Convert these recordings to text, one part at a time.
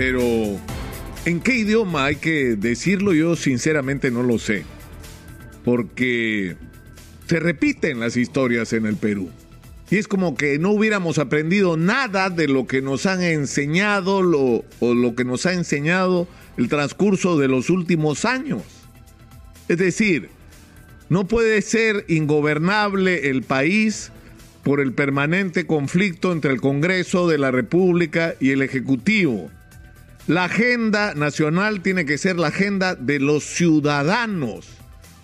pero ¿en qué idioma hay que decirlo? Yo sinceramente no lo sé, porque se repiten las historias en el Perú. Y es como que no hubiéramos aprendido nada de lo que nos han enseñado o lo que nos ha enseñado el transcurso de los últimos años. Es decir, no puede ser ingobernable el país por el permanente conflicto entre el Congreso de la República y el Ejecutivo. La agenda nacional tiene que ser la agenda de los ciudadanos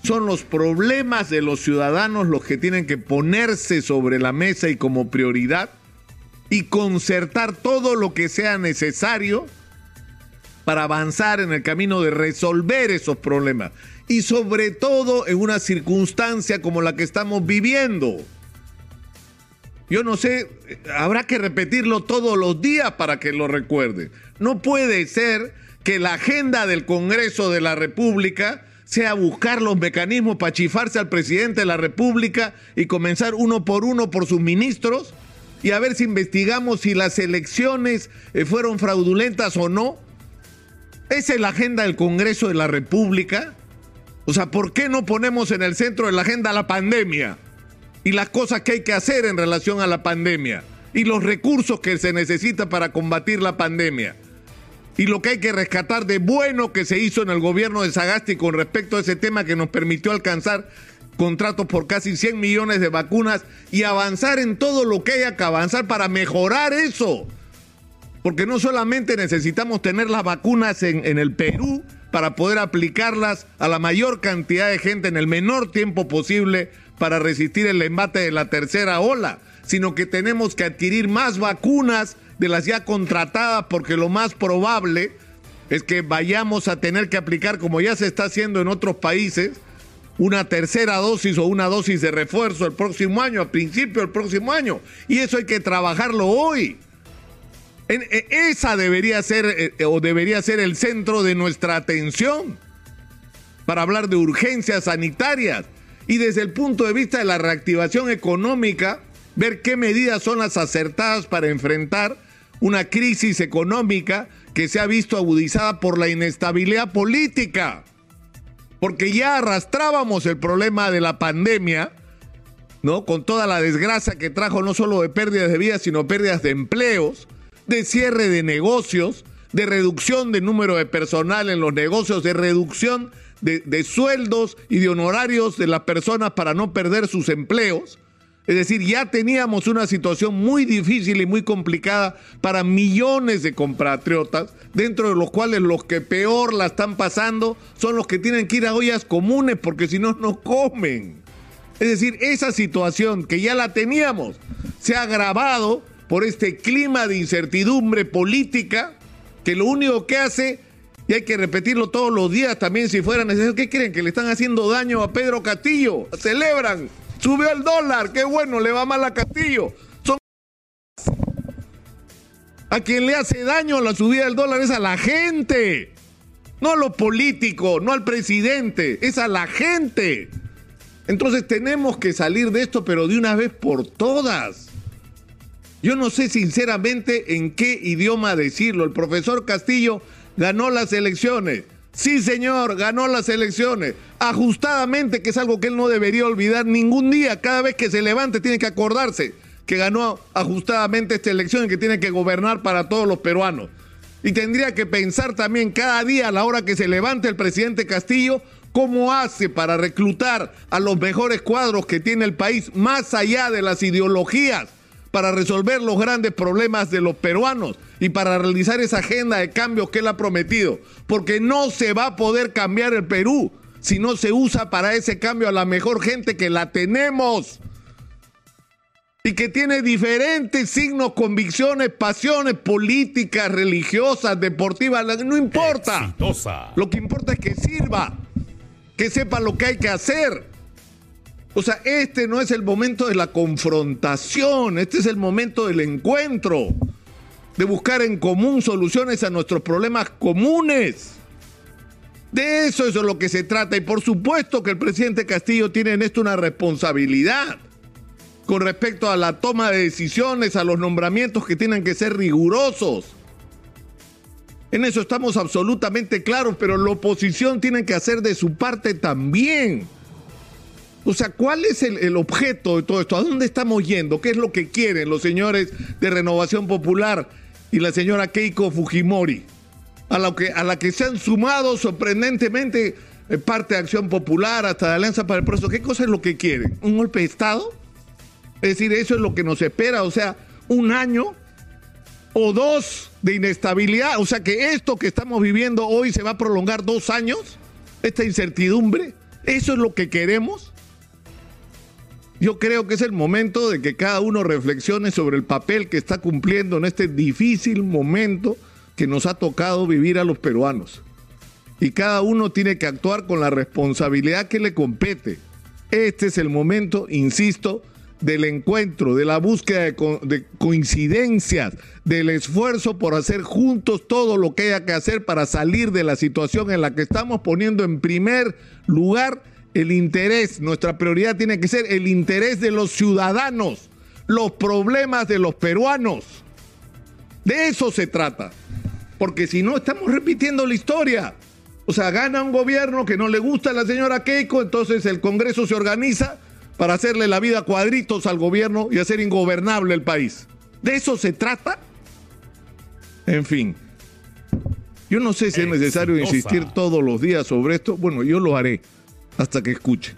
son los problemas de los ciudadanos los que tienen que ponerse sobre la mesa y como prioridad y concertar todo lo que sea necesario para avanzar en el camino de resolver esos problemas. Y sobre todo en una circunstancia como la que estamos viviendo. Yo no sé, habrá que repetirlo todos los días para que lo recuerde. No puede ser que la agenda del Congreso de la República sea buscar los mecanismos para chifarse al presidente de la República y comenzar uno por uno por sus ministros y a ver si investigamos si las elecciones eh, fueron fraudulentas o no. ¿Esa es la agenda del Congreso de la República? O sea, ¿por qué no ponemos en el centro de la agenda la pandemia y las cosas que hay que hacer en relación a la pandemia y los recursos que se necesitan para combatir la pandemia? y lo que hay que rescatar de bueno que se hizo en el gobierno de Sagasti con respecto a ese tema que nos permitió alcanzar contratos por casi 100 millones de vacunas y avanzar en todo lo que haya que avanzar para mejorar eso. Porque no solamente necesitamos tener las vacunas en el Perú para poder aplicarlas a la mayor cantidad de gente en el menor tiempo posible para resistir el embate de la tercera ola, sino que tenemos que adquirir más vacunas de las ya contratadas, porque lo más probable es que vayamos a tener que aplicar, como ya se está haciendo en otros países, una tercera dosis o una dosis de refuerzo el próximo año, a principio del próximo año. Y eso hay que trabajarlo hoy. E, esa debería ser eh, o debería ser el centro de nuestra atención para hablar de urgencias sanitarias y desde el punto de vista de la reactivación económica, ver qué medidas son las acertadas para enfrentar una crisis económica que se ha visto agudizada por la inestabilidad política. Porque ya arrastrábamos el problema de la pandemia, ¿no? Con toda la desgracia que trajo no solo de pérdidas de vidas, sino pérdidas de empleos, de cierre de negocios, de reducción de número de personal en los negocios, de reducción de, sueldos y de honorarios de las personas para no perder sus empleos. Es decir, ya teníamos una situación muy difícil y muy complicada para millones de compatriotas, dentro de los cuales los que peor la están pasando son los que tienen que ir a ollas comunes porque si no, no comen. Es decir, esa situación que ya la teníamos se ha agravado por este clima de incertidumbre política que lo único que hace, y hay que repetirlo todos los días también si fuera necesario, ¿qué creen? Que le están haciendo daño a Pedro Castillo. Celebran Subió el dólar, qué bueno, le va mal a Castillo. Son a quien le hace daño la subida del dólar es a la gente. No a los políticos, no al presidente, es a la gente. Entonces tenemos que salir de esto, pero de una vez por todas. Yo no sé sinceramente en qué idioma decirlo. El profesor Castillo ganó las elecciones. Sí, señor, ganó las elecciones. Ajustadamente, que es algo que él no debería olvidar ningún día. Cada vez que se levante tiene que acordarse que ganó ajustadamente esta elección y que tiene que gobernar para todos los peruanos. Y tendría que pensar también cada día a la hora que se levante el presidente Castillo cómo hace para reclutar a los mejores cuadros que tiene el país más allá de las ideologías para resolver los grandes problemas de los peruanos y para realizar esa agenda de cambios que él ha prometido. Porque no se va a poder cambiar el Perú si no se usa para ese cambio a la mejor gente que la tenemos. Y que tiene diferentes signos, convicciones, pasiones políticas, religiosas, deportivas, no importa. Lo que importa es que sirva, que sepa lo que hay que hacer o sea, este no es el momento de la confrontación, este es el momento del encuentro, de buscar en común soluciones a nuestros problemas comunes. De eso es de lo que se trata y por supuesto que el presidente Castillo tiene en esto una responsabilidad con respecto a la toma de decisiones, a los nombramientos que tienen que ser rigurosos. En eso estamos absolutamente claros, pero la oposición tiene que hacer de su parte también. O sea, ¿cuál es el, objeto de todo esto? ¿A dónde estamos yendo? ¿Qué es lo que quieren los señores de Renovación Popular y la señora Keiko Fujimori? A la que, a la que se han sumado sorprendentemente eh, parte de Acción Popular hasta de Alianza para el Proceso. ¿Qué cosa es lo que quieren? ¿Un golpe de Estado? Es decir, eso es lo que nos espera. O sea, un año o dos de inestabilidad. O sea, que esto que estamos viviendo hoy se va a prolongar dos años. Esta incertidumbre. ¿Eso es lo que queremos? Yo creo que es el momento de que cada uno reflexione sobre el papel que está cumpliendo en este difícil momento que nos ha tocado vivir a los peruanos. Y cada uno tiene que actuar con la responsabilidad que le compete. Este es el momento, insisto, del encuentro, de la búsqueda de, coincidencias, del esfuerzo por hacer juntos todo lo que haya que hacer para salir de la situación en la que estamos poniendo en primer lugar el interés, nuestra prioridad tiene que ser el interés de los ciudadanos, los problemas de los peruanos. De eso se trata. Porque si no, estamos repitiendo la historia. O sea, gana un gobierno que no le gusta a la señora Keiko, entonces el Congreso se organiza para hacerle la vida cuadritos al gobierno y hacer ingobernable el país. ¿De eso se trata? En fin. Yo no sé si es necesario insistir todos los días sobre esto. Bueno, yo lo haré hasta que escuche.